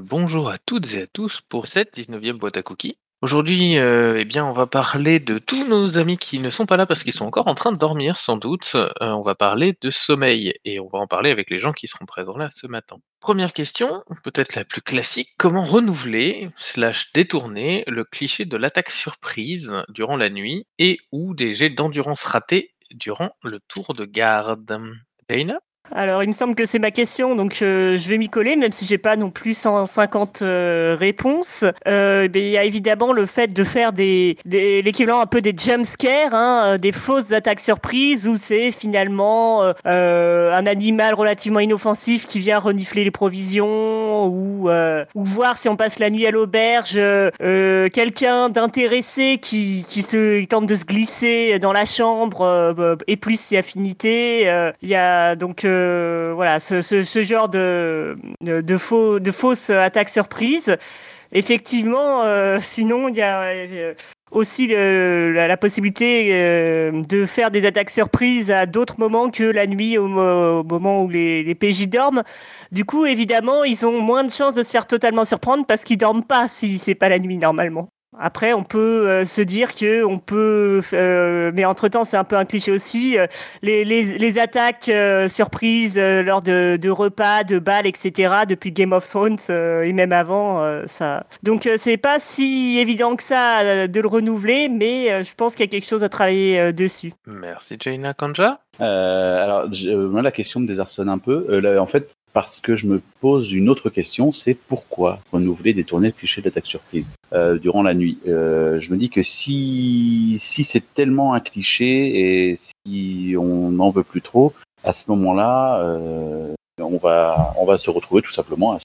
bonjour à toutes et à tous pour cette 19e boîte à cookies. Aujourd'hui, euh, eh bien, on va parler de tous nos amis qui ne sont pas là parce qu'ils sont encore en train de dormir, sans doute. Euh, on va parler de sommeil et on va en parler avec les gens qui seront présents là ce matin. Première question, peut-être la plus classique, comment renouveler slash détourner le cliché de l'attaque surprise durant la nuit et ou des jets d'endurance ratés durant le tour de garde? Dana? Alors, il me semble que c'est ma question, donc euh, je vais m'y coller, même si j'ai pas non plus 150 euh, réponses. Euh, il y a évidemment le fait de faire l'équivalent un peu des jump scares, hein, des fausses attaques surprises, où c'est finalement un animal relativement inoffensif qui vient renifler les provisions, ou, voir si on passe la nuit à l'auberge, quelqu'un d'intéressé qui, qui se tente de se glisser dans la chambre, et plus si affinité. Il y a donc voilà, ce, genre de, de, faux, de fausses attaques surprises. Effectivement, euh, sinon, il y a euh, aussi la, possibilité euh, de faire des attaques surprises à d'autres moments que la nuit, au, moment où les, les, PJ dorment. Du coup, évidemment, ils ont moins de chances de se faire totalement surprendre parce qu'ils dorment pas si c'est pas la nuit normalement. Après, on peut euh, se dire que on peut, euh, mais entre temps, c'est un peu un cliché aussi. Euh, les, les, les, attaques surprises lors de, de, repas, de balles, etc. Depuis Game of Thrones et même avant, ça. Donc, c'est pas si évident que ça de le renouveler, mais je pense qu'il y a quelque chose à travailler dessus. Merci, Jaina Kanja? alors, moi, la question me désarçonne un peu. Là, en fait, parce que je me pose une autre question, c'est pourquoi renouveler, détourner le cliché d'attaque surprise euh, durant la nuit? Euh, je me dis que si si c'est tellement un cliché et si on n'en veut plus trop, à ce moment-là, euh, on va on va se retrouver tout simplement à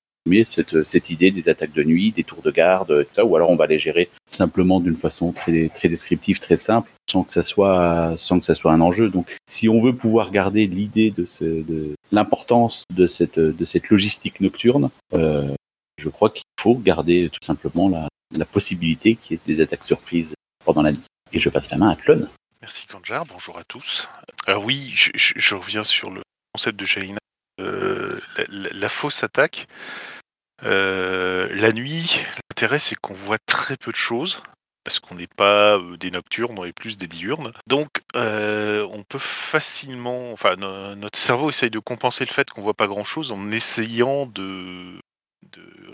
cette, cette idée des attaques de nuit, des tours de garde, tout ça, ou alors on va les gérer simplement d'une façon très, très descriptive, très simple, sans que ça soit, sans que ça soit un enjeu. Donc, si on veut pouvoir garder l'idée de, ce, de l'importance de cette, de cette logistique nocturne, euh, je crois qu'il faut garder tout simplement la, la possibilité qu'il y ait des attaques surprises pendant la nuit. Et je passe la main à Clone. Merci Kanjar, bonjour à tous. Alors oui, je, reviens sur le concept de Jaina. Euh, la, la, fausse attaque, euh, la nuit, l'intérêt c'est qu'on voit très peu de choses parce qu'on n'est pas euh, des nocturnes, on est plus des diurnes. Donc, euh, on peut facilement, enfin, notre cerveau essaye de compenser le fait qu'on voit pas grand-chose en essayant de,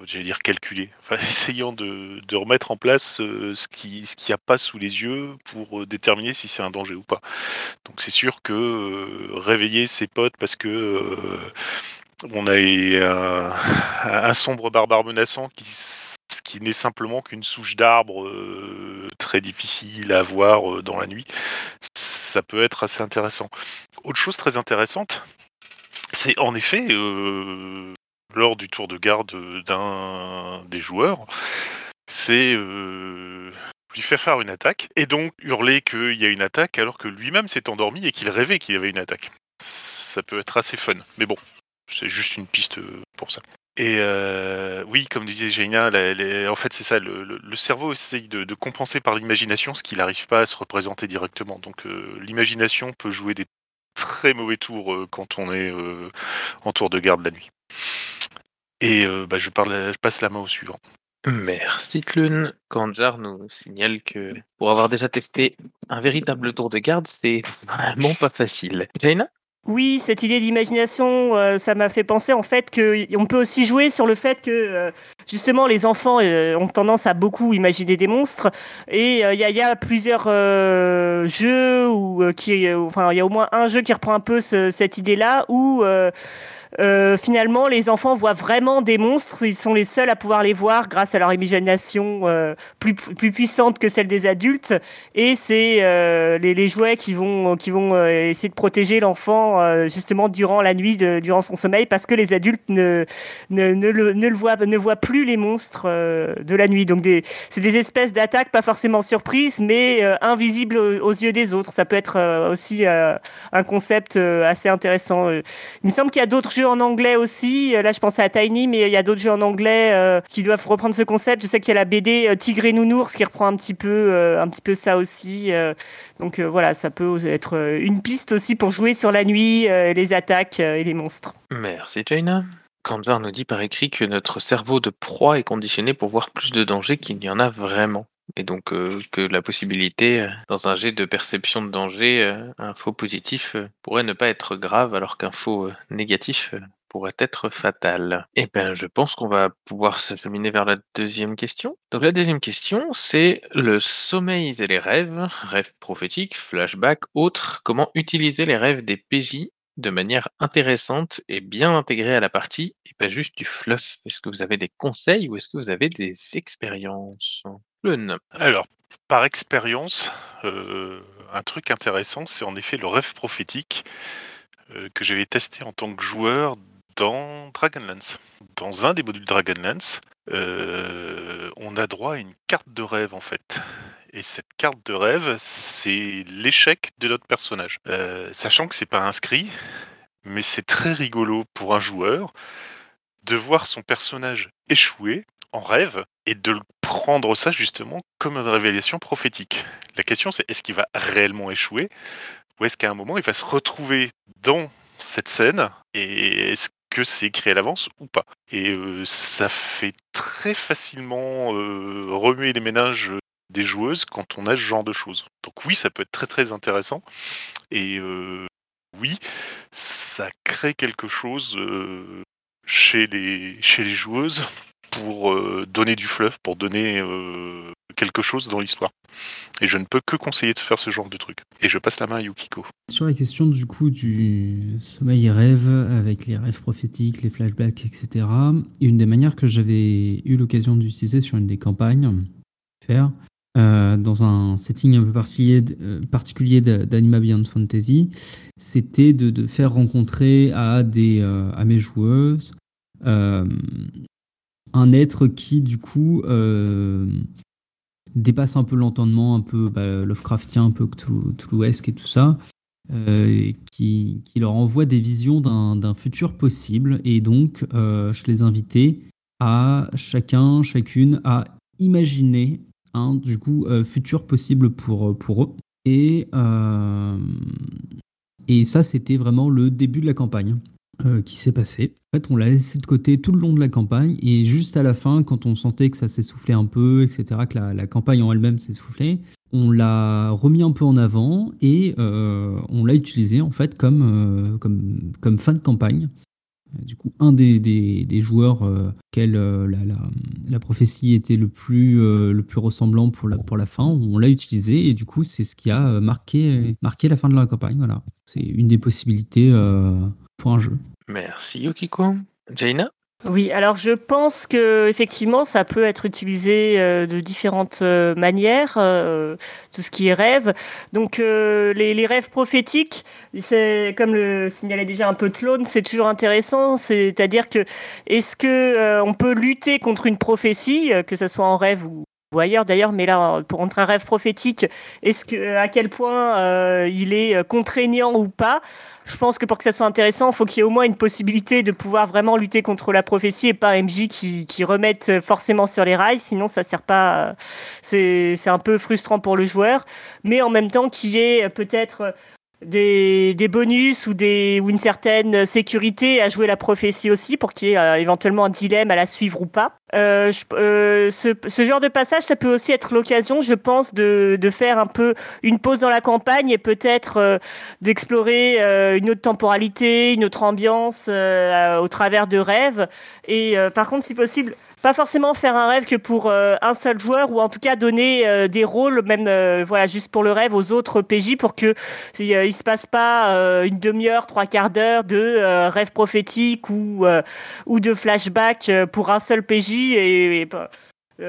j'allais dire calculer, enfin, essayant de, remettre en place ce qui, ce qu'il n'y a pas sous les yeux pour déterminer si c'est un danger ou pas. Donc, c'est sûr que réveiller ses potes parce que on a un, sombre barbare menaçant qui, qui n'est simplement qu'une souche d'arbre euh, très difficile à voir euh, dans la nuit. Ça peut être assez intéressant. Autre chose très intéressante, c'est en effet euh, lors du tour de garde d'un des joueurs, c'est lui faire faire une attaque et donc hurler qu'il y a une attaque alors que lui-même s'est endormi et qu'il rêvait qu'il y avait une attaque. Ça peut être assez fun, mais bon, c'est juste une piste pour ça. Et euh, oui, comme disait Jaina, en fait c'est ça, le, cerveau essaye de, compenser par l'imagination ce qu'il n'arrive pas à se représenter directement. Donc euh, l'imagination peut jouer des très mauvais tours quand on est en tour de garde la nuit. Et bah, je, parle, je passe la main au suivant. Merci Tlun. Kanjar nous signale que pour avoir déjà testé un véritable tour de garde, c'est vraiment pas facile. Jaina oui, cette idée d'imagination, euh, ça m'a fait penser en fait qu'on peut aussi jouer sur le fait que euh, justement les enfants euh, ont tendance à beaucoup imaginer des monstres. Et il y, a, plusieurs jeux où qui, enfin il y a au moins un jeu qui reprend un peu cette idée-là où euh, finalement, les enfants voient vraiment des monstres. Ils sont les seuls à pouvoir les voir grâce à leur imagination euh, plus, plus puissante que celle des adultes. Et c'est euh, les, jouets qui vont, qui vont essayer de protéger l'enfant justement durant la nuit, durant son sommeil, parce que les adultes ne, ne, ne, le, ne, le, voient, ne voient plus les monstres de la nuit. Donc, c'est des espèces d'attaques, pas forcément surprises, mais invisibles aux, yeux des autres. Ça peut être aussi un concept assez intéressant. Il me semble qu'il y a d'autres jeux en anglais aussi. Euh, là, je pensais à Tiny, mais il y a d'autres jeux en anglais euh, qui doivent reprendre ce concept. Je sais qu'il y a la BD euh, Tigre et Nounours qui reprend un petit peu, un petit peu ça aussi. donc voilà, ça peut être une piste aussi pour jouer sur la nuit, les attaques et les monstres. Merci, Jaina. Kanzar nous dit par écrit que notre cerveau de proie est conditionné pour voir plus de dangers qu'il n'y en a vraiment. Et donc euh, que la possibilité, euh, dans un jet de perception de danger, euh, un faux positif pourrait ne pas être grave alors qu'un faux négatif pourrait être fatal. Et ben je pense qu'on va pouvoir s'acheminer vers la deuxième question. Donc la deuxième question, c'est le sommeil et les rêves, rêves prophétiques, flashbacks, autres, comment utiliser les rêves des PJ de manière intéressante et bien intégrée à la partie et pas juste du fluff? Est-ce que vous avez des conseils ou est-ce que vous avez des expériences? Alors, par expérience, euh, un truc intéressant, c'est en effet le rêve prophétique euh, que j'avais testé en tant que joueur dans Dragonlance. Dans un des modules Dragonlance, euh, on a droit à une carte de rêve en fait. Et cette carte de rêve, c'est l'échec de notre personnage. Sachant que c'est pas inscrit, mais c'est très rigolo pour un joueur de voir son personnage échouer en rêve et de prendre ça justement comme une révélation prophétique. La question c'est est-ce qu'il va réellement échouer ou est-ce qu'à un moment il va se retrouver dans cette scène et est-ce que c'est écrit à l'avance ou pas? Et euh, ça fait très facilement euh, remuer les ménages des joueuses quand on a ce genre de choses. Donc oui, ça peut être très très intéressant et euh, oui, ça crée quelque chose chez les chez les joueuses pour euh, donner du fluff, pour donner euh, quelque chose dans l'histoire. Et je ne peux que conseiller de faire ce genre de truc. Et je passe la main à Yukiko. Sur la question du coup du sommeil et rêve, avec les rêves prophétiques, les flashbacks, etc., une des manières que j'avais eu l'occasion d'utiliser sur une des campagnes, faire, euh, dans un setting un peu particulier, d'Anima Beyond Fantasy, c'était de, faire rencontrer à, des, à mes joueuses un être qui, du coup, euh, dépasse un peu l'entendement, un peu bah, Lovecraftien, un peu Cthulhuesque et tout ça, euh, qui, leur envoie des visions d'un futur possible. Et donc, euh, je les invitais à chacun, chacune, à imaginer un du futur possible pour, eux. Et ça, c'était vraiment le début de la campagne euh, qui s'est passé. En fait, on l'a laissé de côté tout le long de la campagne et juste à la fin, quand on sentait que ça s'essoufflait un peu, etc., que la, campagne en elle-même s'essoufflait, on l'a remis un peu en avant et euh, on l'a utilisé en fait comme, euh, comme, comme fin de campagne. Du coup, un des, des, joueurs euh, la, la, prophétie était le plus, le plus ressemblant pour la, pour la fin, on l'a utilisé et du coup, c'est ce qui a marqué, marqué la fin de la campagne. Voilà. C'est une des possibilités pour un jeu. Merci Yukiko. Jaina? Oui, alors je pense que effectivement ça peut être utilisé euh, de différentes euh, manières, euh, tout ce qui est rêve. Donc euh, les, les rêves prophétiques, c'est comme le signalait déjà un peu Claude, c'est toujours intéressant. C'est-à-dire que est-ce que euh, on peut lutter contre une prophétie, que ce soit en rêve ou ou ailleurs d'ailleurs, mais là, pour entre un rêve prophétique, est-ce que à quel point euh, il est euh, contraignant ou pas? Je pense que pour que ça soit intéressant, il faut qu'il y ait au moins une possibilité de pouvoir vraiment lutter contre la prophétie et pas MJ qui, qui remette forcément sur les rails, sinon ça sert pas. euh, C'est un peu frustrant pour le joueur, mais en même temps qu'il y ait peut-être des, des bonus ou, des, ou une certaine sécurité à jouer la prophétie aussi pour qu'il y ait euh, éventuellement un dilemme à la suivre ou pas. Euh, euh, ce, ce genre de passage, ça peut aussi être l'occasion, je pense, de, de faire un peu une pause dans la campagne et peut-être d'explorer une autre temporalité, une autre ambiance au travers de rêves. Et par contre, si possible, pas forcément faire un rêve que pour euh, un seul joueur ou en tout cas donner euh, des rôles, même euh, voilà, juste pour le rêve aux autres PJ pour que euh, il se passe pas euh, une demi-heure, trois quarts d'heure de euh, rêve prophétique ou ou de flashback pour un seul PJ et,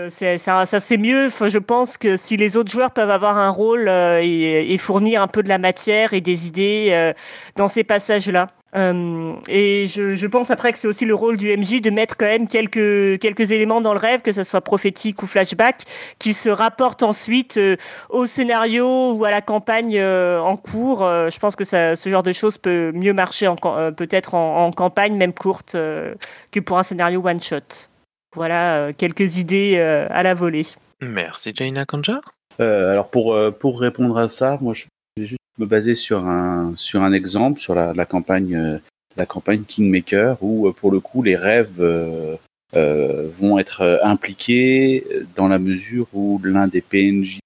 c'est ça, c'est mieux. Je pense que si les autres joueurs peuvent avoir un rôle et, et fournir un peu de la matière et des idées dans ces passages-là. Euh, et je, je pense après que c'est aussi le rôle du MJ de mettre quand même quelques, quelques éléments dans le rêve, que ce soit prophétique ou flashback, qui se rapportent ensuite euh, au scénario ou à la campagne euh, en cours. Euh, je pense que ça, ce genre de choses peut mieux marcher euh, peut-être en, en campagne, même courte, euh, que pour un scénario one-shot. Voilà euh, quelques idées euh, à la volée. Merci Jaina Kanjar. Euh, alors pour, euh, pour répondre à ça, moi je me baser sur un, sur un exemple, sur la, la campagne euh, la campagne Kingmaker, où pour le coup les rêves vont être impliqués dans la mesure où l'un des PNJ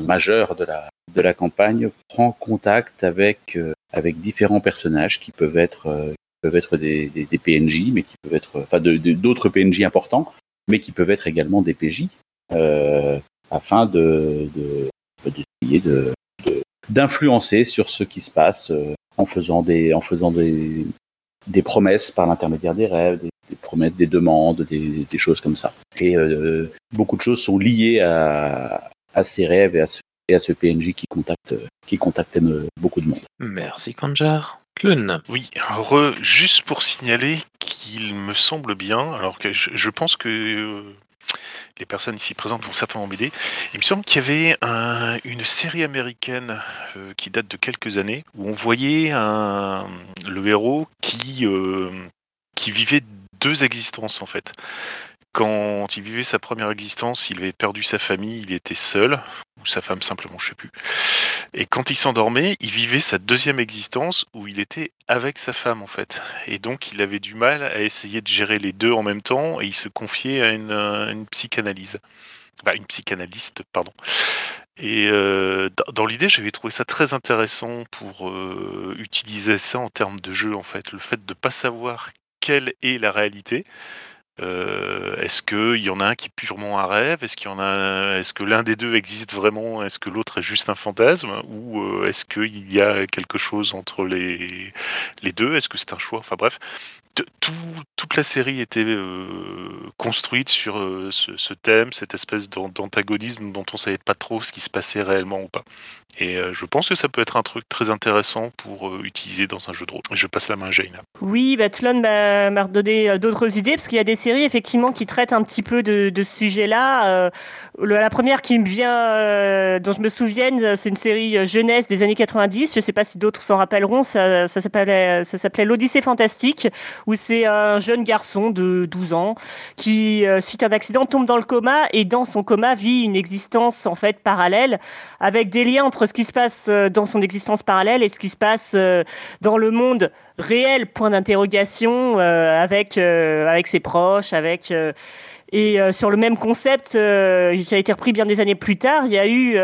majeurs de la de la campagne prend contact avec avec différents personnages qui peuvent être peuvent être des, des, PNJ, mais qui peuvent être, enfin, d'autres PNJ importants, mais qui peuvent être également des PJ, euh, afin de, de, de, d'influencer sur ce qui se passe euh, en faisant des, en faisant des, des promesses par l'intermédiaire des rêves, des, promesses, des demandes, des, des, choses comme ça. Et euh, beaucoup de choses sont liées à, à ces rêves et à ce, et à ce PNJ qui contacte, qui contacte beaucoup de monde. Merci Kanjar. Oui, juste pour signaler qu'il me semble bien, alors que je, pense que euh, les personnes ici présentes vont certainement m'aider. Il me semble qu'il y avait une série américaine euh, qui date de quelques années où on voyait le héros euh, qui vivait deux existences en fait. Quand il vivait sa première existence, il avait perdu sa famille, il était seul, ou sa femme simplement, je sais plus. Et quand il s'endormait, il vivait sa deuxième existence où il était avec sa femme en fait. Et donc il avait du mal à essayer de gérer les deux en même temps et il se confiait à une, psychanalyse. Bah, une psychanalyste, pardon. Et euh, dans l'idée, j'avais trouvé ça très intéressant pour euh, utiliser ça en termes de jeu en fait. Le fait de ne pas savoir quelle est la réalité euh, est-ce qu'il y en a un qui est purement un rêve? Est-ce qu'il y en a Est-ce que l'un des deux existe vraiment? Est-ce que l'autre est juste un fantasme? Ou euh, est-ce qu'il y a quelque chose entre les, les deux? Est-ce que c'est un choix? Enfin bref, toute la série était euh, construite sur ce, thème, cette espèce d'antagonisme dont on savait pas trop ce qui se passait réellement ou pas. Et je pense que ça peut être un truc très intéressant pour utiliser dans un jeu de rôle. Je passe la main à Jaina. Oui, Batlon m'a redonné d'autres idées parce qu'il y a des séries effectivement qui traitent un petit peu de, ce sujet-là. Euh, la première qui me vient, euh, dont je me souvienne, c'est une série euh, jeunesse des années 90. Je ne sais pas si d'autres s'en rappelleront. Ça, ça s'appelait l'Odyssée fantastique, où c'est un jeune garçon de 12 ans qui, suite à un accident, tombe dans le coma et dans son coma vit une existence en fait parallèle, avec des liens entre ce qui se passe dans son existence parallèle et ce qui se passe dans le monde réel. Point d'interrogation avec avec ses proches avec euh, et euh, sur le même concept euh, qui a été repris bien des années plus tard, il y a eu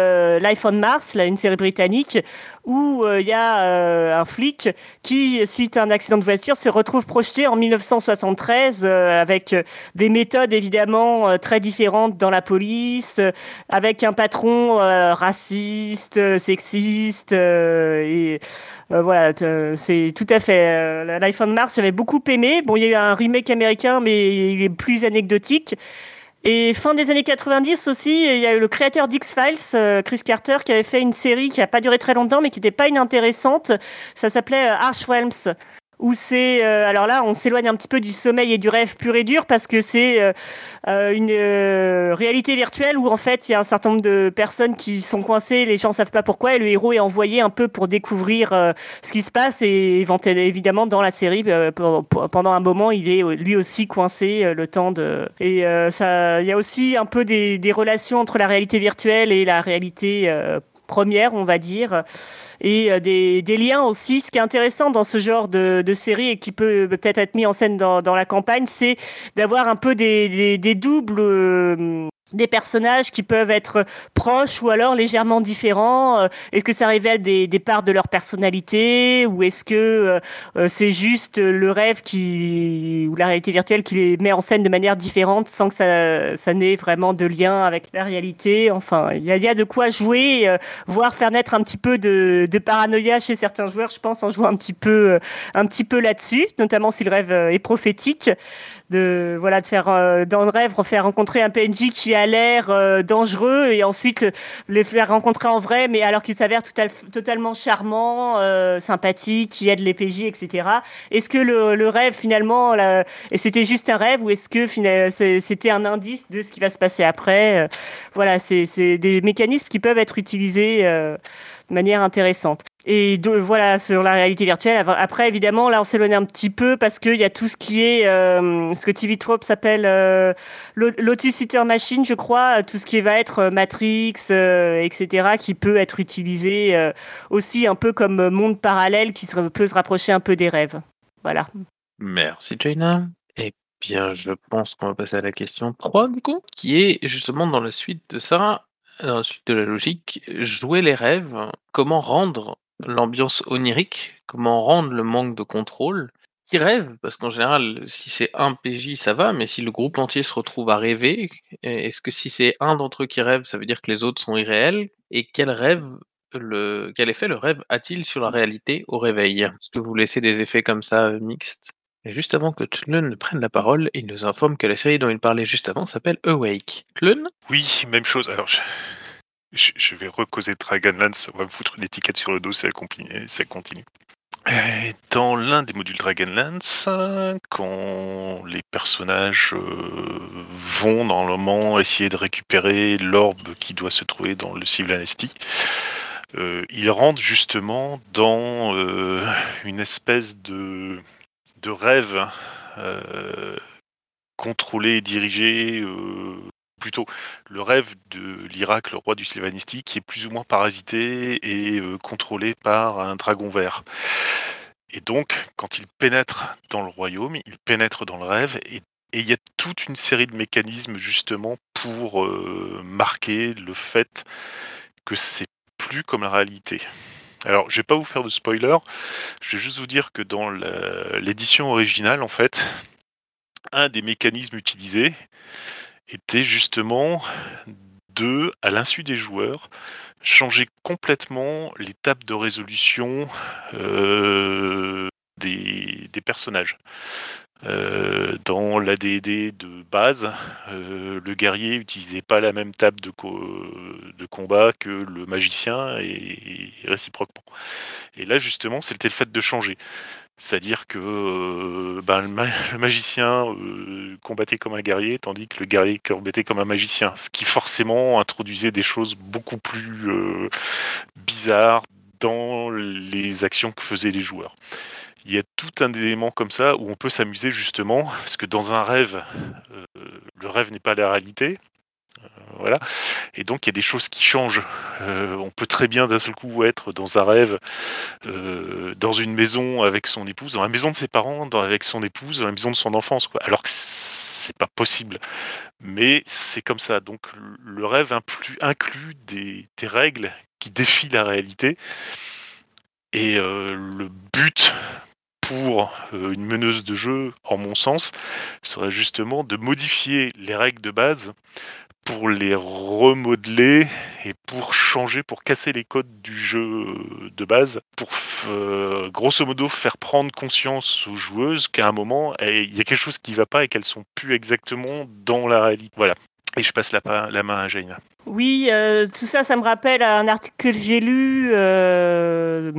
Life on Mars, là, une série britannique, où il y a un flic qui, suite à un accident de voiture, se retrouve projeté en 1973 avec des méthodes évidemment très différentes dans la police, avec un patron raciste, sexiste et euh, voilà, c'est tout à fait. Euh, Life on Mars, j'avais beaucoup aimé. Bon, il y a eu un remake américain, mais il est plus anecdotique. Et fin des années 90 aussi, il y a eu le créateur d'X-Files, euh, Chris Carter, qui avait fait une série qui n'a pas duré très longtemps, mais qui n'était pas inintéressante. Ça s'appelait Archwelms où c'est euh, alors là on s'éloigne un petit peu du sommeil et du rêve pur et dur parce que c'est euh, euh, une réalité virtuelle où en fait il y a un certain nombre de personnes qui sont coincées, les gens savent pas pourquoi et le héros est envoyé un peu pour découvrir ce qui se passe et évidemment dans la série pendant un moment il est lui aussi coincé le temps de et ça il y a aussi un peu des, des relations entre la réalité virtuelle et la réalité première, on va dire, et euh, des, liens aussi. Ce qui est intéressant dans ce genre de, série et qui peut peut-être être mis en scène dans, la campagne, c'est d'avoir un peu des, des doubles euh, des personnages qui peuvent être proches ou alors légèrement différents. Euh, Est-ce que ça révèle des, des, parts de leur personnalité ou est-ce que euh, euh, c'est juste le rêve qui ou la réalité virtuelle qui les met en scène de manière différente sans que ça, ça n'ait vraiment de lien avec la réalité? Enfin, il y a, y a, de quoi jouer, voire faire naître un petit peu de, de, paranoïa chez certains joueurs, je pense, en jouant un petit peu, un petit peu là-dessus, notamment si le rêve est prophétique de voilà de faire euh, dans le rêve faire rencontrer un PNJ qui a l'air euh, dangereux et ensuite les faire rencontrer en vrai mais alors qu'il s'avère totalement charmant euh, sympathique qui aide les PJ etc est-ce que le, le, rêve finalement et c'était juste un rêve ou est-ce que c'était un indice de ce qui va se passer après voilà c'est des mécanismes qui peuvent être utilisés de manière intéressante. Et voilà, sur la réalité virtuelle. Après, évidemment, là, on s'éloigne un petit peu parce qu'il y a tout ce qui est, euh, ce que TV Trope s'appelle euh, Lotus Machine, je crois, tout ce qui va être euh, Matrix, euh, etc., qui peut être utilisé aussi un peu comme monde parallèle qui peut se rapprocher un peu des rêves. Voilà. Merci Jaina. Eh bien, je pense qu'on va passer à la question 3 du coup, qui est justement dans la suite de ça, dans la suite de la logique, jouer les rêves, comment rendre l'ambiance onirique, comment rendre le manque de contrôle qui rêve, parce qu'en général, si c'est un PJ, ça va, mais si le groupe entier se retrouve à rêver, est-ce que si c'est un d'entre eux qui rêve, ça veut dire que les autres sont irréels? Et quel rêve le quel effet le rêve a-t-il sur la réalité au réveil? Est-ce que vous laissez des effets comme ça, heu, mixtes? Et juste avant que Tlun ne prenne la parole, il nous informe que la série dont il parlait juste avant s'appelle Awake. Tlun? Oui, même chose. Alors, je, je- vais recauser Dragonlance. On va me foutre une étiquette sur le dos si ça continue. Dans l'un des modules Dragonlance, quand les personnages euh, vont normalement essayer de récupérer l'orbe qui doit se trouver dans le Civil Amnesty, euh, ils rentrent justement dans euh, une espèce de, de rêve contrôlé et dirigé, plutôt le rêve de l'Irak, le roi du Sylvanistique, qui est plus ou moins parasité et euh, contrôlé par un dragon vert. Et donc, quand il pénètre dans le royaume, il pénètre dans le rêve et il y a toute une série de mécanismes justement pour euh, marquer le fait que c'est plus comme la réalité. Alors, je vais pas vous faire de spoiler, je vais juste vous dire que dans l'édition originale, en fait, un des mécanismes utilisés était justement de, à l'insu des joueurs, changer complètement tables de résolution euh, des personnages. Euh, dans l'ADD de base, euh, le guerrier n'utilisait pas la même table de, co- de combat que le magicien et, réciproquement. Et là, justement, c'était le fait de changer. C'est-à-dire que euh, ben, le, ma- le magicien combattait comme un guerrier, tandis que le guerrier combattait comme un magicien. Ce qui forcément introduisait des choses beaucoup plus bizarres dans les actions que faisaient les joueurs. Il y a tout un élément comme ça où on peut s'amuser justement, parce que dans un rêve, euh, le rêve n'est pas la réalité. Euh, voilà. Et donc il y a des choses qui changent. Euh, on peut très bien d'un seul coup être dans un rêve, dans une maison avec son épouse, dans la maison de ses parents, avec son épouse, dans la maison de son enfance. Alors que c'est pas possible. Mais c'est comme ça. Donc le rêve inclut, des, règles qui défient la réalité. Et le but pour euh, une meneuse de jeu, en mon sens, serait justement de modifier les règles de base pour les remodeler et pour changer, pour casser les codes du jeu de base, pour euh, grosso modo faire prendre conscience aux joueuses qu'à un moment, eh, il y a quelque chose qui ne va pas et qu'elles sont plus exactement dans la réalité. Voilà. Et je passe la, main à Jaina. Oui, euh, tout ça, ça me rappelle un article que j'ai lu euh,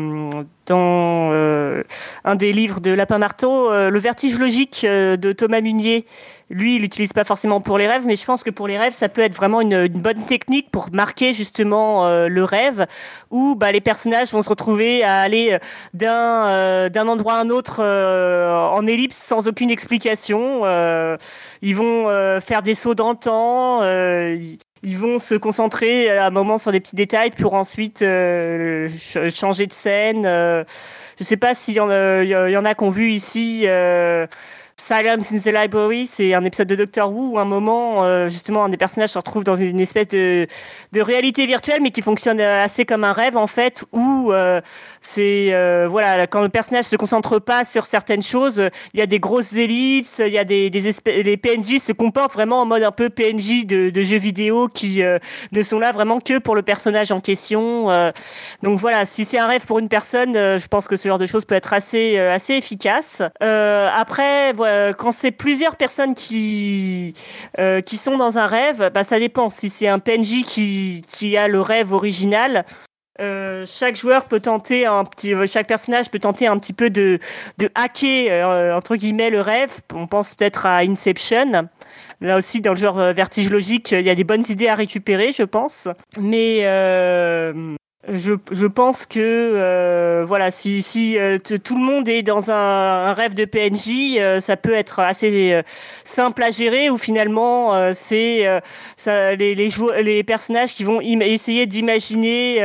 dans euh, un des livres de Lapin Marteau, Le vertige logique de Thomas Munier. Lui, il l'utilise pas forcément pour les rêves, mais je pense que pour les rêves, ça peut être vraiment une, une bonne technique pour marquer justement euh, le rêve, où bah, les personnages vont se retrouver à aller d'un euh, d'un endroit à un autre euh, en ellipse sans aucune explication. Euh, ils vont euh, faire des sauts dans le temps. euh, ils vont se concentrer à un moment sur des petits détails pour ensuite euh, ch- changer de scène. Euh, je sais pas s'il y, y en a qui ont vu ici euh, Silence in the Library, c'est un épisode de Doctor Who où un moment, euh, justement, un des personnages se retrouve dans une espèce de, réalité virtuelle, mais qui fonctionne euh, assez comme un rêve, en fait, où euh, c'est, voilà, quand le personnage se concentre pas sur certaines choses, il y a des grosses ellipses, il y a des, des les PNJ se comportent vraiment en mode un peu PNJ de, de jeux vidéo qui ne sont là vraiment que pour le personnage en question. donc voilà, si c'est un rêve pour une personne, je pense que ce genre de choses peut être assez, assez efficace. Après, voilà, quand c'est plusieurs personnes qui, euh, qui sont dans un rêve, bah, ça dépend. Si c'est un PNJ qui, qui a le rêve original, euh, chaque joueur peut tenter un petit, euh, chaque personnage peut tenter un petit peu de, de hacker euh, entre guillemets le rêve. On pense peut-être à Inception. Là aussi, dans le genre euh, vertige logique, il y a des bonnes idées à récupérer, je pense. Mais euh, Je, je pense que euh, voilà, si, si euh, tout le monde est dans un, un rêve de PNJ, euh, ça peut être assez euh, simple à gérer. Ou finalement, euh, c'est euh, les les, les personnages qui vont essayer d'imaginer.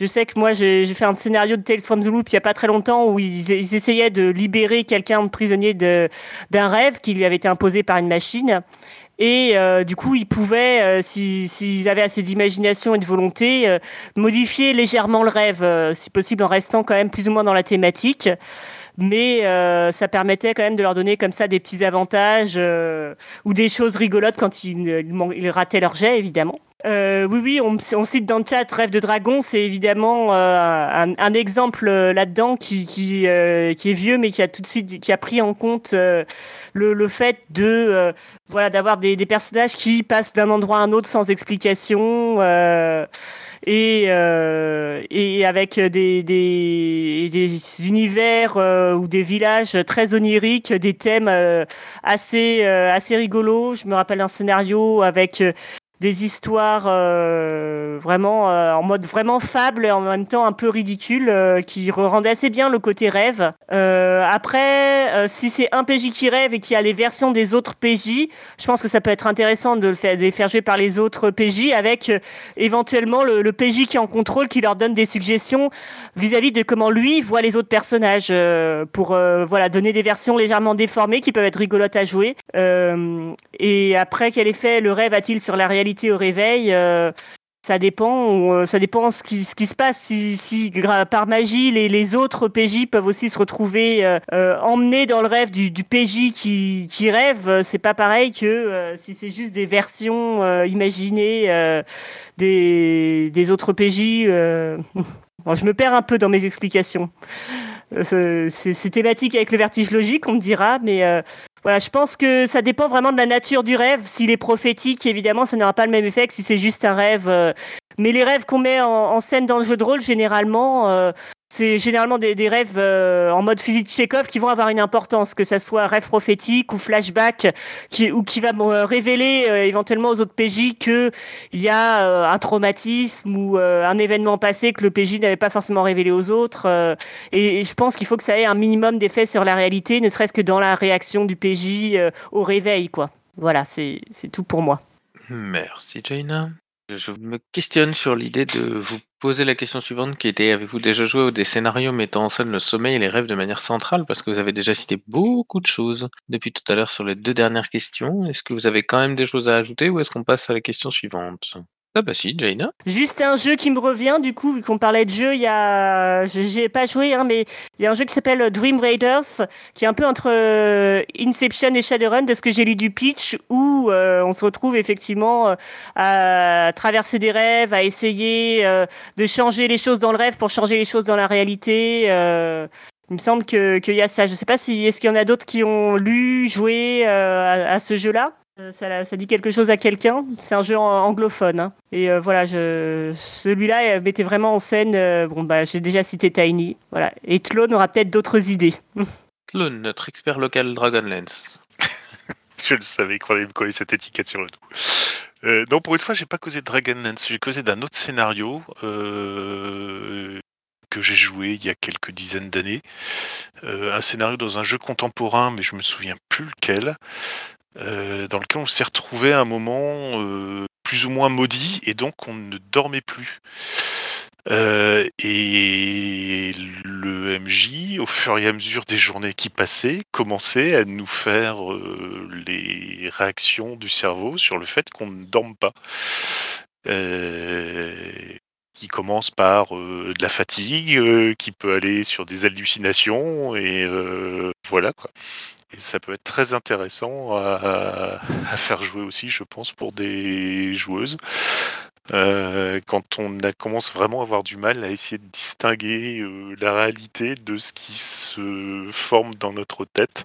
je sais que moi, j'ai fait un scénario de Tales from the Loop il y a pas très longtemps où ils, ils essayaient de libérer quelqu'un de prisonnier d'un rêve qui lui avait été imposé par une machine. Et euh, du coup, ils pouvaient, euh, si- s'ils avaient assez d'imagination et de volonté, euh, modifier légèrement le rêve, euh, si possible en restant quand même plus ou moins dans la thématique. Mais euh, ça permettait quand même de leur donner comme ça des petits avantages euh, ou des choses rigolotes quand ils, ils rataient leur jet, évidemment. Euh, oui, oui, on, on cite dans le chat Rêve de Dragon, c'est évidemment euh, un, un exemple euh, là-dedans qui, qui, euh, qui est vieux, mais qui a tout de suite qui a pris en compte euh, le, le fait de voilà d'avoir des, des personnages qui passent d'un endroit à un autre sans explication et et avec des des, des univers ou des villages très oniriques, des thèmes assez assez rigolos. Je me rappelle un scénario avec des histoires euh, vraiment euh, en mode vraiment fable en même temps un peu ridicule euh, qui rendaient assez bien le côté rêve. Après, si c'est un PJ qui rêve et qui a les versions des autres PJ, je pense que ça peut être intéressant de le faire, de les faire jouer par les autres PJ avec éventuellement le, PJ qui est en contrôle qui leur donne des suggestions vis-à-vis de comment lui voit les autres personnages pour voilà donner des versions légèrement déformées qui peuvent être rigolotes à jouer. Et après, quel effet le rêve a-t-il sur la réalité au réveil euh, ça dépend, euh, ça dépend ce qui, se passe. Si, par magie, les, autres PJ peuvent aussi se retrouver euh, emmenés dans le rêve du, PJ qui, rêve, c'est pas pareil que si c'est juste des versions imaginées des, autres PJ. je me perds un peu dans mes explications. C'est thématique avec le vertige logique, on me dira, mais voilà, je pense que ça dépend vraiment de la nature du rêve. S'il est prophétique, évidemment, ça n'aura pas le même effet que si c'est juste un rêve. euh. Mais les rêves qu'on met en, scène dans le jeu de rôle, généralement, euh, c'est généralement des, rêves euh, en mode physique Chekhov qui vont avoir une importance, que ça soit rêve prophétique ou flashback, ou qui va me révéler euh, éventuellement aux autres PJ que il y a euh, un traumatisme ou euh, un événement passé que le PJ n'avait pas forcément révélé aux autres. euh, et, et je pense qu'il faut que ça ait un minimum d'effet sur la réalité, ne serait-ce que dans la réaction du PJ euh, au réveil, quoi. Voilà, c'est tout pour moi. Merci Jaina. Je me questionne sur l'idée de vous poser la question suivante qui était avez-vous déjà joué des scénarios mettant en scène le sommeil et les rêves de manière centrale? Parce que vous avez déjà cité beaucoup de choses depuis tout à l'heure sur les deux dernières questions. Est-ce que vous avez quand même des choses à ajouter ou est-ce qu'on passe à la question suivante? Ah bah si, Jaina. Juste un jeu qui me revient, du coup, vu qu'on parlait de jeu, il y a, j'ai pas joué, hein, mais il y a un jeu qui s'appelle Dream Raiders, qui est un peu entre euh, Inception et Shadowrun, de ce que j'ai lu du pitch, où euh, on se retrouve effectivement euh, à traverser des rêves, à essayer euh, de changer les choses dans le rêve pour changer les choses dans la réalité. euh, il me semble que qu'il y a ça. Je sais pas si est-ce qu'il y en a d'autres qui ont lu, joué à, à ce jeu-là? Euh, Ça, ça dit quelque chose à quelqu'un. C'est un jeu anglophone. hein. Et euh, voilà, je, celui-là euh, mettait vraiment en scène. euh, bon, bah, j'ai déjà cité Tiny. Voilà. Et Tlone aura peut-être d'autres idées. Clone, notre expert local Dragonlance. Je le savais allait me coller cette étiquette sur le dos. Euh, non, pour une fois, j'ai pas causé de Dragonlance, j'ai causé d'un autre scénario euh, que j'ai joué il y a quelques dizaines d'années. Euh, un scénario dans un jeu contemporain, mais je me souviens plus lequel, euh, dans lequel on s'est retrouvé à un moment euh, plus ou moins maudit et donc on ne dormait plus. Euh, et le MJ, au fur et à mesure des journées qui passaient, commençait à nous faire les réactions du cerveau sur le fait qu'on ne dorme pas. Qui commence par de la fatigue, qui peut aller sur des hallucinations, et voilà quoi. Et ça peut être très intéressant à, à faire jouer aussi, je pense, pour des joueuses. Euh, quand on commence vraiment à avoir du mal à essayer de distinguer euh, la réalité de ce qui se forme dans notre tête,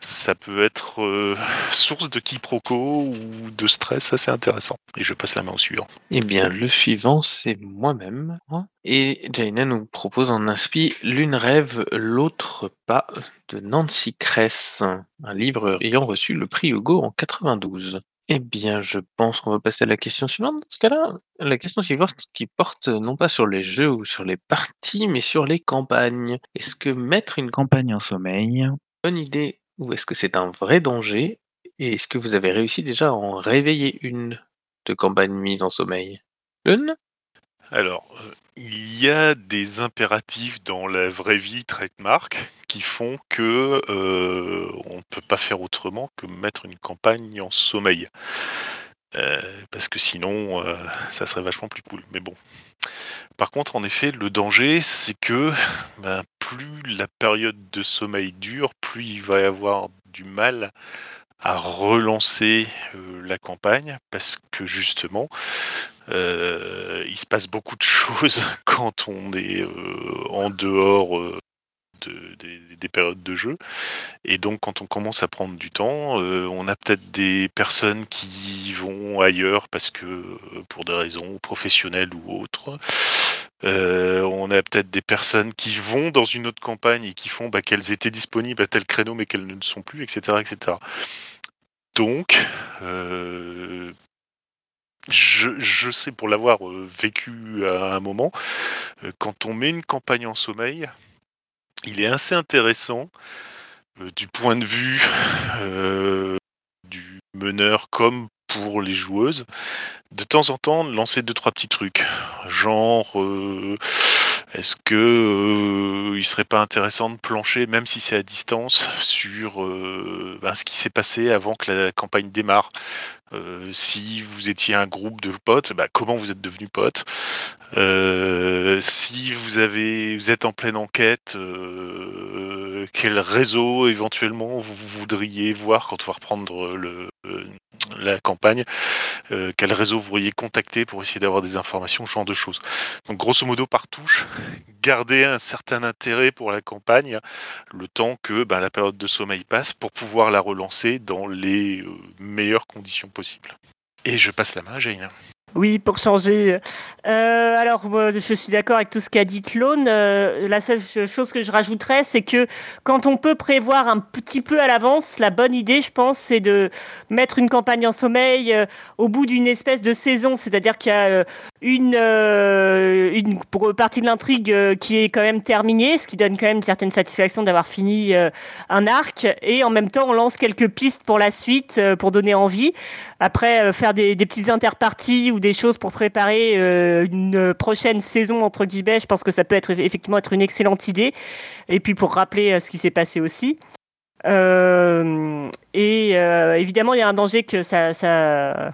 ça peut être euh, source de quiproquo ou de stress assez intéressant. Et je passe la main au suivant. Eh bien, le suivant, c'est moi-même. hein. Et Jaina nous propose en inspi L'une rêve, l'autre pas de Nancy Kress, un livre ayant reçu le prix Hugo en 92. Eh bien, je pense qu'on va passer à la question suivante dans ce cas-là. La question suivante qui porte non pas sur les jeux ou sur les parties, mais sur les campagnes. Est-ce que mettre une campagne en sommeil, bonne idée ou est-ce que c'est un vrai danger? Et est-ce que vous avez réussi déjà à en réveiller une de campagne mise en sommeil? Une? Alors, euh, il y a des impératifs dans la vraie vie trademark qui font que euh, on ne peut pas faire autrement que mettre une campagne en sommeil. Euh, parce que sinon, euh, ça serait vachement plus cool. Mais bon. Par contre, en effet, le danger, c'est que ben, plus la période de sommeil dure, plus il va y avoir du mal à relancer euh, la campagne, parce que justement, euh, il se passe beaucoup de choses quand on est euh, en dehors de- des, des périodes de jeu. Et donc, quand on commence à prendre du temps, on a peut-être des personnes qui vont ailleurs parce que pour des raisons professionnelles ou autres. On a peut-être des personnes qui vont dans une autre campagne et qui font bah, qu'elles étaient disponibles à tel créneau mais qu'elles ne le sont plus, etc. etc. Donc, euh, je, sais pour l'avoir euh, vécu à un moment, euh, quand on met une campagne en sommeil, il est assez intéressant du point de vue du meneur comme pour les joueuses, de temps en temps lancer deux trois petits trucs, genre est-ce que euh, il serait pas intéressant de plancher, même si c'est à distance, sur euh, ben, ce qui s'est passé avant que la campagne démarre? Euh, si vous étiez un groupe de potes, bah, comment vous êtes devenus potes? Euh, Si vous êtes en pleine enquête, quel réseau éventuellement vous voudriez voir quand on va reprendre la campagne? Quel réseau vous pourriez contacter pour essayer d'avoir des informations, ce genre de choses? Donc grosso modo par touche, garder un certain intérêt pour la campagne le temps que ben, la période de sommeil passe pour pouvoir la relancer dans les euh, meilleures conditions possibles. Et je passe la main à Jane. Oui, pour changer. Euh, alors, je suis d'accord avec tout ce qu'a dit Clone. Euh, la seule chose que je rajouterais, c'est que quand on peut prévoir un petit peu à l'avance, la bonne idée, je pense, c'est de mettre une campagne en sommeil euh, au bout d'une espèce de saison. C'est-à-dire qu'il y a une, une partie de l'intrigue qui est quand même terminée, ce qui donne quand même une certaine satisfaction d'avoir fini un arc. Et en même temps, on lance quelques pistes pour la suite, pour donner envie. Après, euh, faire des, petites interparties ou des choses pour préparer euh, une prochaine saison, entre guillemets, je pense que ça peut être effectivement être une excellente idée. Et puis pour rappeler euh, ce qui s'est passé aussi. Et évidemment, il y a un danger que ça...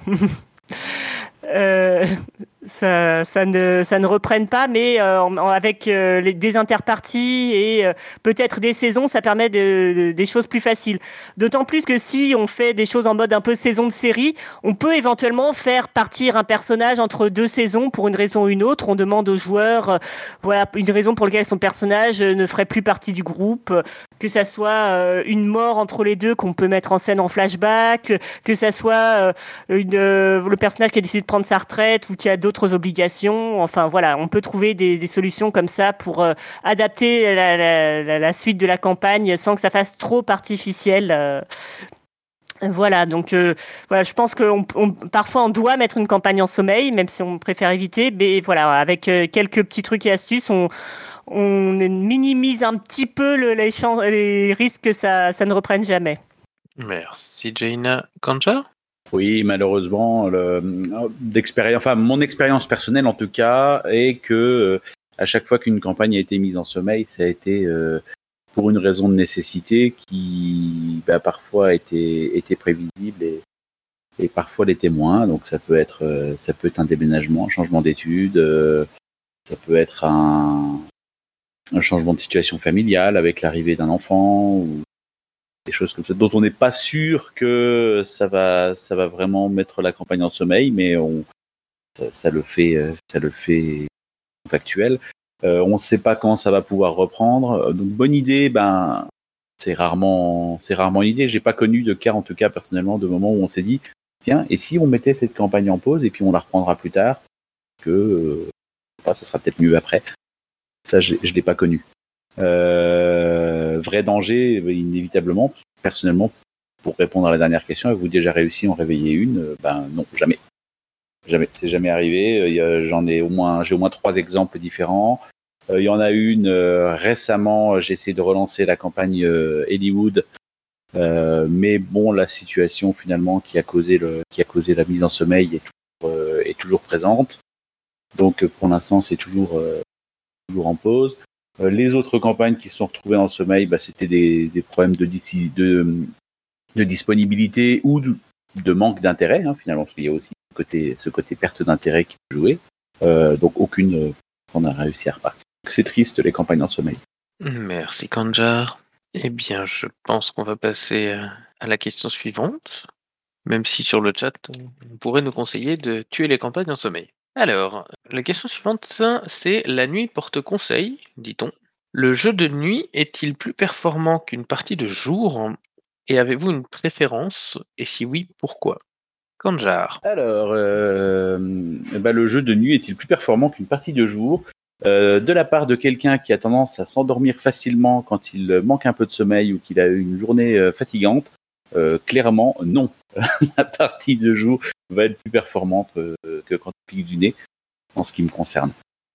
ça, ça, ne, ça ne reprenne pas, mais euh, avec euh, les, des interparties et euh, peut-être des saisons, ça permet de- de- des choses plus faciles. D'autant plus que si on fait des choses en mode un peu saison de série, on peut éventuellement faire partir un personnage entre deux saisons pour une raison ou une autre. On demande aux joueurs, euh, voilà, une raison pour laquelle son personnage ne ferait plus partie du groupe, que ça soit euh, une mort entre les deux qu'on peut mettre en scène en flashback, que ça soit euh, une, le personnage qui a décidé de prendre sa retraite ou qui a d'autres obligations. Enfin voilà, on peut trouver des, solutions comme ça pour euh, adapter la, suite de la campagne sans que ça fasse trop artificiel. euh. Voilà, donc euh, voilà, je pense que parfois on doit mettre une campagne en sommeil, même si on préfère éviter. Mais voilà, avec quelques petits trucs et astuces, on, minimise un petit peu le- les, les risques que ça, ça ne reprenne jamais. Merci Jaina. Kanja Oui, malheureusement, d'expérience, enfin mon expérience personnelle en tout cas, est que euh, à chaque fois qu'une campagne a été mise en sommeil, ça a été euh, pour une raison de nécessité qui bah, parfois était, prévisible et, et parfois l'était moins. Donc ça peut être euh, ça peut être un déménagement, un changement d'études, euh, ça peut être un, un changement de situation familiale avec l'arrivée d'un enfant ou des choses comme ça dont on n'est pas sûr que ça va ça vraiment mettre la campagne en sommeil mais ça, ça le fait euh, ça factuel. Euh, on ne sait pas quand ça va pouvoir reprendre. Donc bonne idée ben c'est rarement une idée. J'ai pas connu de cas en tout cas personnellement de moments où on s'est dit tiens et si on mettait cette campagne en pause et puis on la reprendra plus tard que euh, pas, ce sera peut-être mieux après. Ça je, je l'ai pas connu. euh, vrai danger, inévitablement. Personnellement, pour répondre à la dernière question, avez-vous déjà réussi à en réveiller une? Ben non, jamais. Jamais, c'est jamais arrivé. J'en ai au moins, j'ai au moins trois exemples différents. Il y en a une récemment. J'ai essayé de relancer la campagne Hollywood, mais bon, la situation finalement qui a causé le, qui a causé la mise en sommeil est toujours, est toujours présente. Donc pour l'instant, c'est toujours, toujours en pause. Les autres campagnes qui se sont retrouvées en sommeil, bah, c'était des, problèmes de, disponibilité ou de, manque d'intérêt, hein, finalement, parce qu'il y a aussi ce côté, perte d'intérêt qui peut jouer. Euh, donc aucune euh, s'en a réussi à repartir. C'est triste les campagnes en sommeil. Merci Kanjar. Eh bien, je pense qu'on va passer euh, à la question suivante. Même si sur le chat, on pourrait nous conseiller de tuer les campagnes en sommeil. Alors, la question suivante, c'est la nuit porte conseil, dit-on. Le jeu de nuit est-il plus performant qu'une partie de jour? Et avez-vous une préférence? Et si oui, pourquoi? Kanjar. Alors, euh, bah, le jeu de nuit est-il plus performant qu'une partie de jour? Euh, De la part de quelqu'un qui a tendance à s'endormir facilement quand il manque un peu de sommeil ou qu'il a eu une journée euh, fatigante, clairement, non. la partie de jour va être plus performante que quand il pique du nez, en ce qui me concerne.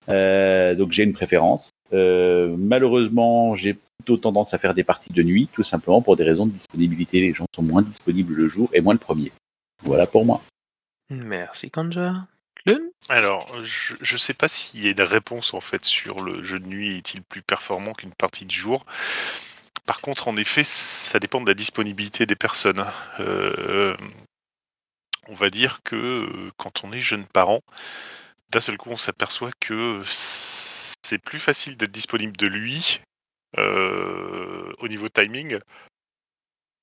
donc j'ai une préférence. malheureusement, j'ai plutôt tendance à faire des parties de nuit, tout simplement pour des raisons de disponibilité. Les gens sont moins disponibles le jour et moins le premier. Voilà pour moi. Merci Kanja. Alors, je ne sais pas s'il y a une réponse en fait sur le jeu de nuit est-il plus performant qu'une partie du jour. Par contre, en effet, ça dépend de la disponibilité des personnes. Euh, on va dire que euh, quand on est jeune parent, d'un seul coup, on s'aperçoit que c'est plus facile d'être disponible de lui euh, au niveau timing.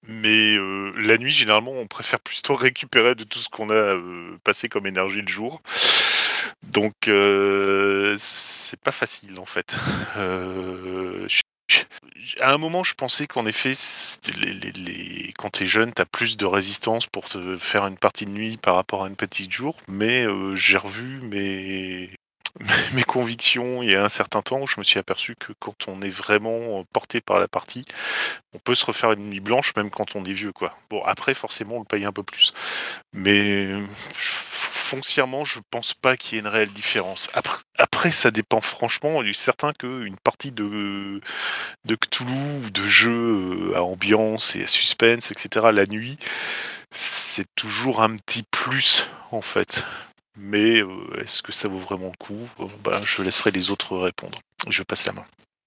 Mais la nuit, généralement, on préfère plutôt récupérer de tout ce qu'on a passé comme énergie le jour. Donc, c'est pas facile en fait. À un moment, je pensais qu'en effet, les, quand t'es jeune, t'as plus de résistance pour te faire une partie de nuit par rapport à une petite jour. Mais j'ai revu mes, mes convictions il y a un certain temps, je me suis aperçu que quand on est vraiment porté par la partie, on peut se refaire une nuit blanche même quand on est vieux. quoi. Bon, après, forcément, on le paye un peu plus. Mais foncièrement, je pense pas qu'il y ait une réelle différence. Après, ça dépend franchement. Il est certain qu'une partie de, de Cthulhu de jeu à ambiance et à suspense, etc., la nuit, c'est toujours un petit plus en fait. Mais euh, est-ce que ça vaut vraiment le coup? Bah, Je laisserai les autres répondre. Je passe la main.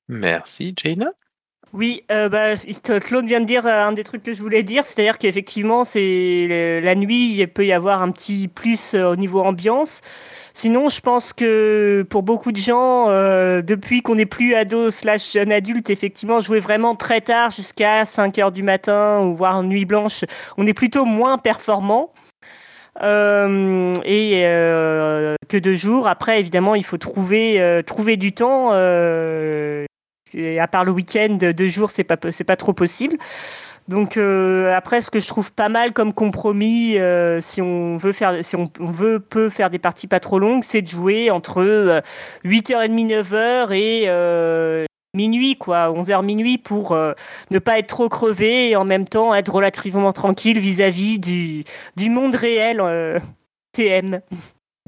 Merci, Jaina. Oui, euh, bah, Claude vient de dire euh, un des trucs que je voulais dire, c'est-à-dire qu'effectivement, c'est la nuit, il peut y avoir un petit plus au niveau ambiance. Sinon, je pense que pour beaucoup de gens, depuis qu'on n'est plus ado slash jeune adulte, effectivement, jouer vraiment très tard jusqu'à 5 heures du matin ou voire nuit blanche, on est plutôt moins performant. Euh, et euh, que deux jours. Après, évidemment, il faut trouver, euh, trouver du temps. Et à part le week-end, deux jours, c'est pas, c'est pas trop possible. Donc après, ce que je trouve pas mal comme compromis, si on veut faire, si on veut peut faire des parties pas trop longues, c'est de jouer entre 8h30, 9h et minuit, quoi, 11h minuit pour euh, ne pas être trop crevé et en même temps être relativement tranquille vis-à-vis du, du monde réel euh, TM.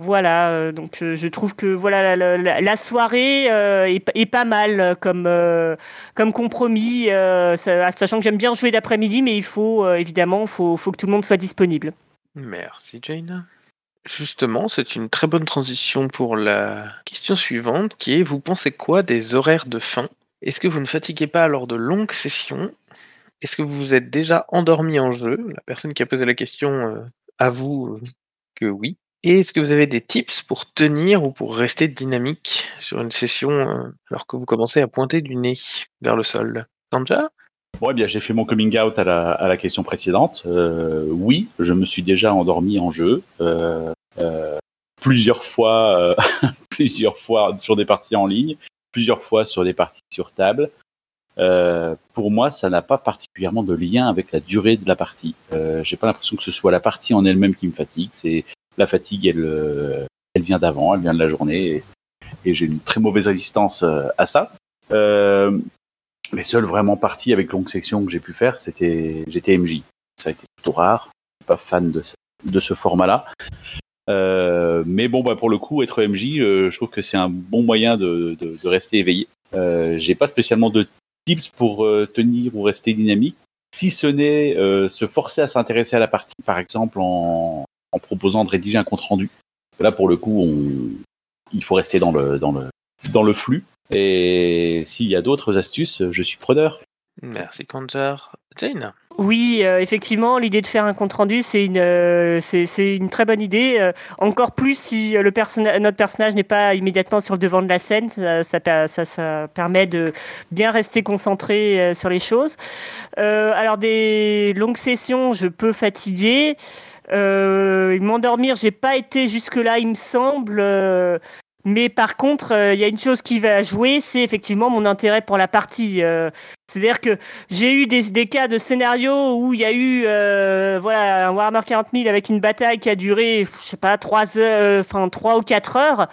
Voilà, euh, donc je trouve que voilà la, soirée est, pas mal comme, comme compromis, sachant que j'aime bien jouer d'après-midi, mais il faut évidemment faut, faut que tout le monde soit disponible. Merci Jane. Justement, c'est une très bonne transition pour la question suivante qui est vous pensez quoi des horaires de fin? Est-ce que vous ne fatiguez pas lors de longues sessions? Est-ce que vous vous êtes déjà endormi en jeu? La personne qui a posé la question euh, avoue euh, que oui. Et est-ce que vous avez des tips pour tenir ou pour rester dynamique sur une session euh, alors que vous commencez à pointer du nez vers le sol? Kanja eh j'ai fait mon coming out à la, question précédente. oui, je me suis déjà endormi en jeu. plusieurs fois, plusieurs fois sur des parties en ligne plusieurs fois sur des parties sur table. Euh, pour moi, ça n'a pas particulièrement de lien avec la durée de la partie. Euh, J'ai pas l'impression que ce soit la partie en elle-même qui me fatigue. C'est la fatigue, elle, euh, elle vient d'avant, elle vient de la journée, et, j'ai une très mauvaise résistance euh, à ça. Les seules vraiment parties avec longue section que j'ai pu faire, c'était j'étais MJ. ça a été plutôt rare. Je suis pas fan de ce format-là. Euh, mais bon, bah, pour le coup, être MJ, euh, je trouve que c'est un bon moyen de, rester éveillé. Euh, J'ai pas spécialement de tips pour euh, tenir ou rester dynamique, si ce n'est se forcer à s'intéresser à la partie, par exemple en, proposant de rédiger un compte rendu. Là, pour le coup, il faut rester dans le flux. Et s'il y a d'autres astuces, je suis preneur. Merci Kanjar. Oui, euh, effectivement, l'idée de faire un compte rendu, c'est une, euh, une très bonne idée. euh, encore plus si le notre personnage n'est pas immédiatement sur le devant de la scène, ça, ça, ça- permet de bien rester concentré sur les choses. Alors des longues sessions, je peux fatiguer. Euh, M'endormir, j'ai pas été jusque là, il me semble. Mais par contre, euh, il y a une chose qui va jouer, c'est effectivement mon intérêt pour la partie. euh, C'est-à-dire que j'ai eu des, cas de scénarios où il y a eu euh, voilà un Warhammer 40 000 avec une bataille qui a duré je sais pas trois heures enfin ou quatre heures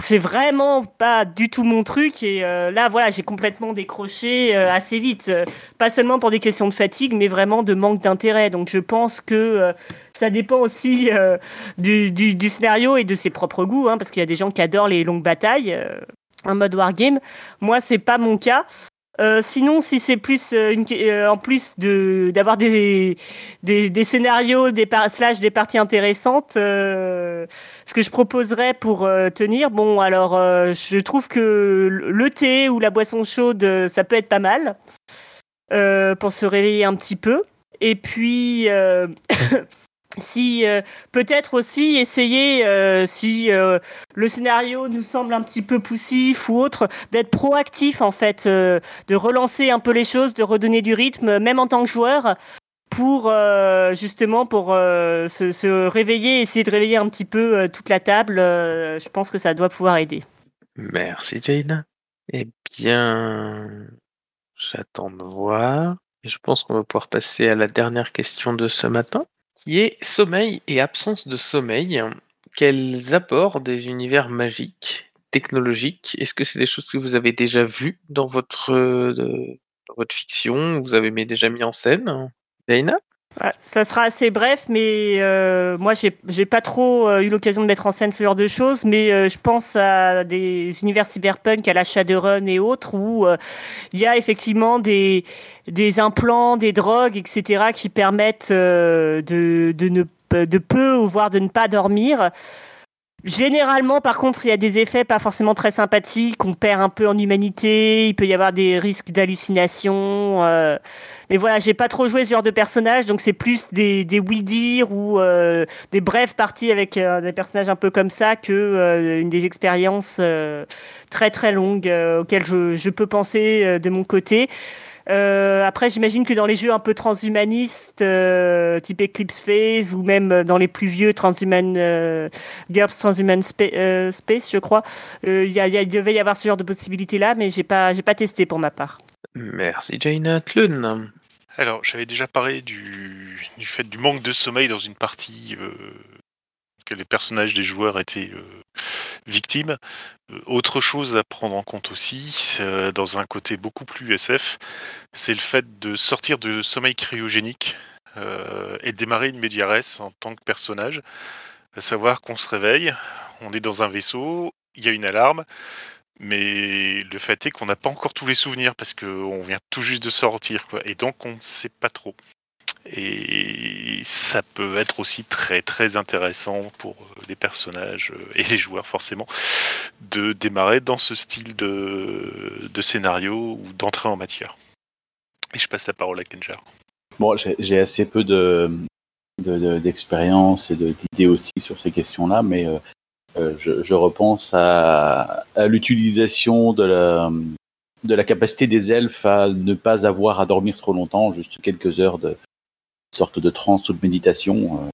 c'est vraiment pas du tout mon truc et euh, là voilà j'ai complètement décroché euh, assez vite. Euh, pas seulement pour des questions de fatigue mais vraiment de manque d'intérêt. Donc je pense que ça dépend aussi du, du, scénario et de ses propres goûts hein, parce qu'il y a des gens qui adorent les longues batailles en mode wargame. Moi c'est pas mon cas euh, sinon, si c'est plus euh, une, euh, en plus de d'avoir des, des des scénarios, des par, slash des parties intéressantes, ce que je proposerais pour tenir, bon, alors je trouve que le thé ou la boisson chaude, ça peut être pas mal pour se réveiller un petit peu. Et puis euh, si euh, peut-être aussi essayer euh, si euh, le scénario nous semble un petit peu poussif ou autre d'être proactif en fait de relancer un peu les choses de redonner du rythme même en tant que joueur pour justement pour se, réveiller essayer de réveiller un petit peu toute la table je pense que ça doit pouvoir aider Merci Jane. Eh bien, j'attends de voir. Je pense qu'on va pouvoir passer à la dernière question de ce matin, qui est sommeil et absence de sommeil. Quels apports des univers magiques, technologiques Est-ce que c'est des choses que vous avez déjà vues dans votre, euh, dans votre fiction Vous avez déjà mis en scène? Daina? Ça sera assez bref, mais euh, moi, j'ai j'ai pas trop euh, eu l'occasion de mettre en scène ce genre de choses, mais euh, je pense à des univers cyberpunk, à la Shadowrun et autres, où euh, il y a effectivement des, des implants, des drogues, etc., qui permettent euh, de, de, ne, de peu ou voire de ne pas dormir. Généralement, par contre, il y a des effets pas forcément très sympathiques. On perd un peu en humanité. Il peut y avoir des risques d'hallucination. euh, mais voilà, j'ai pas trop joué ce genre de personnage, donc c'est plus des, des oui-dire ou euh, des brèves parties avec euh, des personnages un peu comme ça que euh, une des expériences euh, très très longues auxquelles je, je peux penser de mon côté. Euh, après, j'imagine que dans les jeux un peu transhumanistes, euh, type Eclipse Phase, ou même dans les plus vieux Transhuman euh, GURPS Transhuman Spa- euh, Space, je crois, euh, il y y devait y avoir ce genre de possibilités-là, mais j'ai pas, j'ai pas testé pour ma part. Merci Jaina. Tlun Alors, j'avais déjà parlé du, du fait du manque de sommeil dans une partie euh, que les personnages des joueurs étaient victimes. Euh, autre chose à prendre en compte aussi, euh, dans un côté beaucoup plus SF, c'est le fait de sortir de sommeil cryogénique euh, et démarrer une médiaresse en tant que personnage. À savoir qu'on se réveille, on est dans un vaisseau, il y a une alarme, mais le fait est qu'on n'a pas encore tous les souvenirs parce qu'on vient tout juste de sortir, quoi. Et donc on ne sait pas trop. Et ça peut être aussi très très intéressant pour euh, les personnages euh, et les joueurs forcément de démarrer dans ce style de, de scénario ou d'entrée en matière. Et je passe la parole à Kenjar. Bon, j'ai assez peu de de- de- d'expérience et d'idées aussi sur ces questions-là, mais euh, je, je repense à, à l'utilisation de la, de la capacité des elfes à ne pas avoir à dormir trop longtemps, juste quelques heures de sorte de transe ou de méditation. Euh,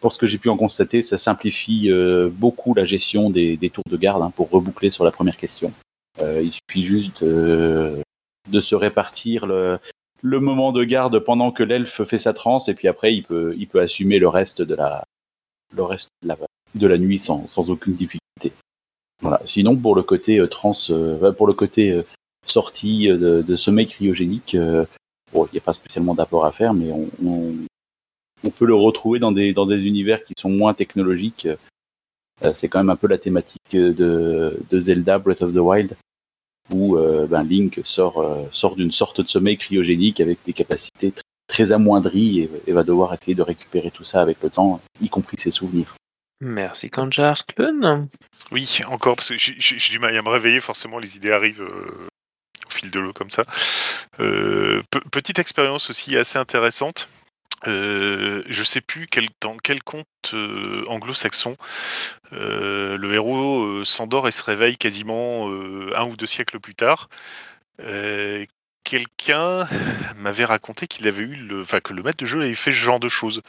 Pour ce que j'ai pu en constater, ça simplifie euh, beaucoup la gestion des, tours de garde hein, pour reboucler sur la première question. Euh, il suffit juste de, se répartir le, moment de garde pendant que l'elfe fait sa transe et puis après il peut assumer le reste de la nuit sans, aucune difficulté. Voilà. Sinon pour le côté trans pour le côté sortie de, sommeil cryogénique bon, il n'y a pas spécialement d'apport à faire, mais on, on, on, peut le retrouver dans des, dans des univers qui sont moins technologiques. Euh, c'est quand même un peu la thématique de, de Zelda Breath of the Wild, où euh, ben, Link sort, euh, sort d'une sorte de sommeil cryogénique avec des capacités très, très amoindries et, et, va devoir essayer de récupérer tout ça avec le temps, y compris ses souvenirs. Merci Kanjar. Oui, encore, parce que j'ai du mal à me réveiller, forcément les idées arrivent de l'eau comme ça. Euh, pe petite expérience aussi assez intéressante. Euh, je sais plus dans quel conte euh, anglo-saxon le héros s'endort et se réveille quasiment un ou deux siècles plus tard. Quelqu'un m'avait raconté qu'il avait eu le, enfin que le maître de jeu avait fait ce genre de choses.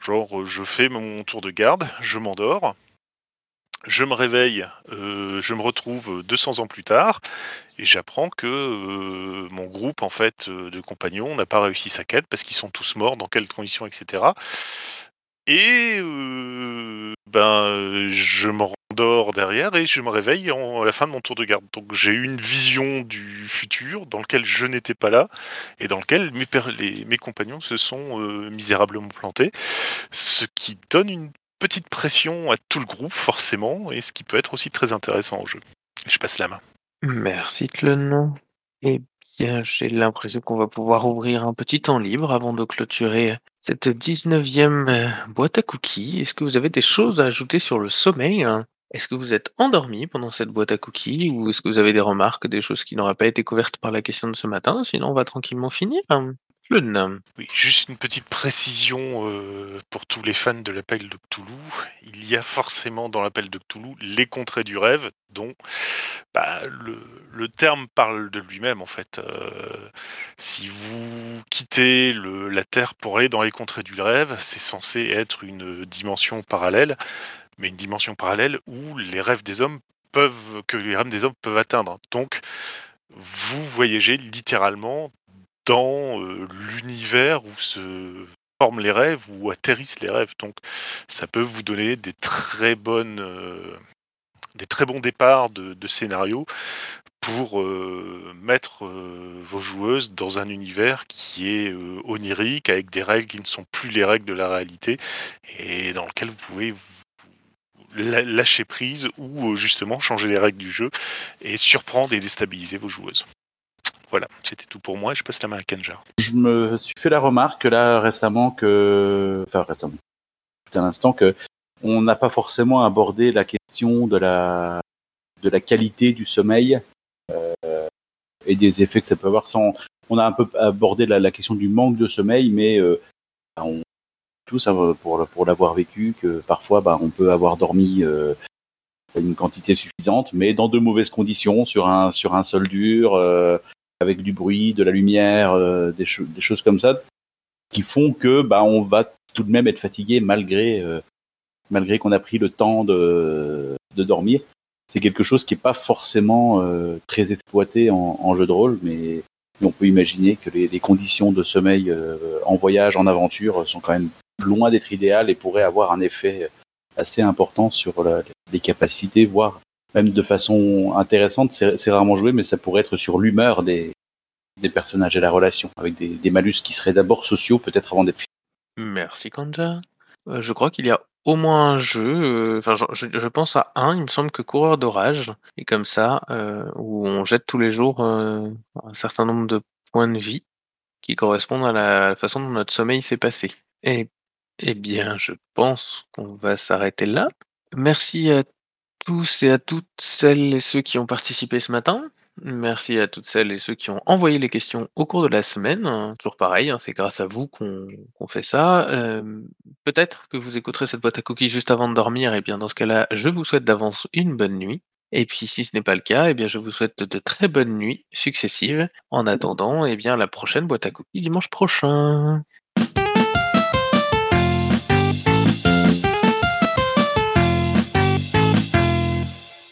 Genre, je fais mon tour de garde, je m'endors, je me réveille, euh, je me retrouve 200 ans plus tard, et j'apprends que euh, mon groupe en fait de compagnons n'a pas réussi sa quête parce qu'ils sont tous morts, dans quelles conditions, etc. Et euh, ben, je me rendors derrière et je me réveille à la fin de mon tour de garde. Donc j'ai eu une vision du futur dans lequel je n'étais pas là et dans lequel mes, mes compagnons se sont euh, misérablement plantés, ce qui donne une petite pression à tout le groupe forcément et ce qui peut être aussi très intéressant au jeu. Je passe la main. Merci Tlon. Eh bien, j'ai l'impression qu'on va pouvoir ouvrir un petit temps libre avant de clôturer cette 19e boîte à cookies. Est-ce que vous avez des choses à ajouter sur le sommeil hein? Est-ce que vous êtes endormi pendant cette boîte à cookies ou est-ce que vous avez des remarques, des choses qui n'auraient pas été couvertes par la question de ce matin? Sinon, on va tranquillement finir. Juste une petite précision euh, pour tous les fans de l'appel de Cthulhu. Il y a forcément dans l'appel de Cthulhu les contrées du rêve, dont bah, le, terme parle de lui-même en fait. Euh, si vous quittez la Terre pour aller dans les contrées du rêve, c'est censé être une dimension parallèle, mais une dimension parallèle où les rêves des hommes peuvent, que les rêves des hommes peuvent atteindre. Donc, vous voyagez littéralement dans euh, l'univers où se forment les rêves, où atterrissent les rêves. Donc ça peut vous donner des très bonnes, euh, des très bons départs de, de scénario pour euh, mettre vos joueuses dans un univers qui est onirique, avec des règles qui ne sont plus les règles de la réalité, et dans lequel vous pouvez lâcher prise ou justement changer les règles du jeu et surprendre et déstabiliser vos joueuses. Voilà, c'était tout pour moi. Je passe la main à Kenjar. Je me suis fait la remarque là récemment que, enfin récemment, tout un instant que on n'a pas forcément abordé la question de la de la qualité du sommeil euh, et des effets que ça peut avoir. Sans, on a un peu abordé la, question du manque de sommeil, mais euh, on tous pour pour l'avoir vécu que parfois bah, on peut avoir dormi euh, une quantité suffisante, mais dans de mauvaises conditions sur un sur un sol dur. Euh, avec du bruit, de la lumière, euh, des, cho des, choses comme ça, qui font que bah, on va tout de même être fatigué malgré, euh, malgré qu'on a pris le temps de, de dormir. C'est quelque chose qui n'est pas forcément euh, très exploité en, en, jeu de rôle, mais, on peut imaginer que les, les conditions de sommeil euh, en voyage, en aventure, sont quand même loin d'être idéales et pourraient avoir un effet assez important sur la, les capacités, voire même de façon intéressante, c'est rarement joué, mais ça pourrait être sur l'humeur des, des personnages et la relation, avec des, des malus qui seraient d'abord sociaux, peut-être avant d'être Merci Kanja. Euh, je crois qu'il y a au moins un jeu, enfin euh, je, je, pense à un, il me semble que Coureur d'orage, et comme ça, euh, où on jette tous les jours un certain nombre de points de vie qui correspondent à la façon dont notre sommeil s'est passé. Et eh bien, je pense qu'on va s'arrêter là. Merci à tous et à toutes celles et ceux qui ont participé ce matin. Merci à toutes celles et ceux qui ont envoyé les questions au cours de la semaine. Toujours pareil, hein, c'est grâce à vous qu'on qu fait ça. Euh, Peut-être que vous écouterez cette boîte à cookies juste avant de dormir, et bien dans ce cas-là, je vous souhaite d'avance une bonne nuit. Et puis si ce n'est pas le cas, et bien je vous souhaite de très bonnes nuits successives. En attendant, et bien la prochaine boîte à cookies dimanche prochain.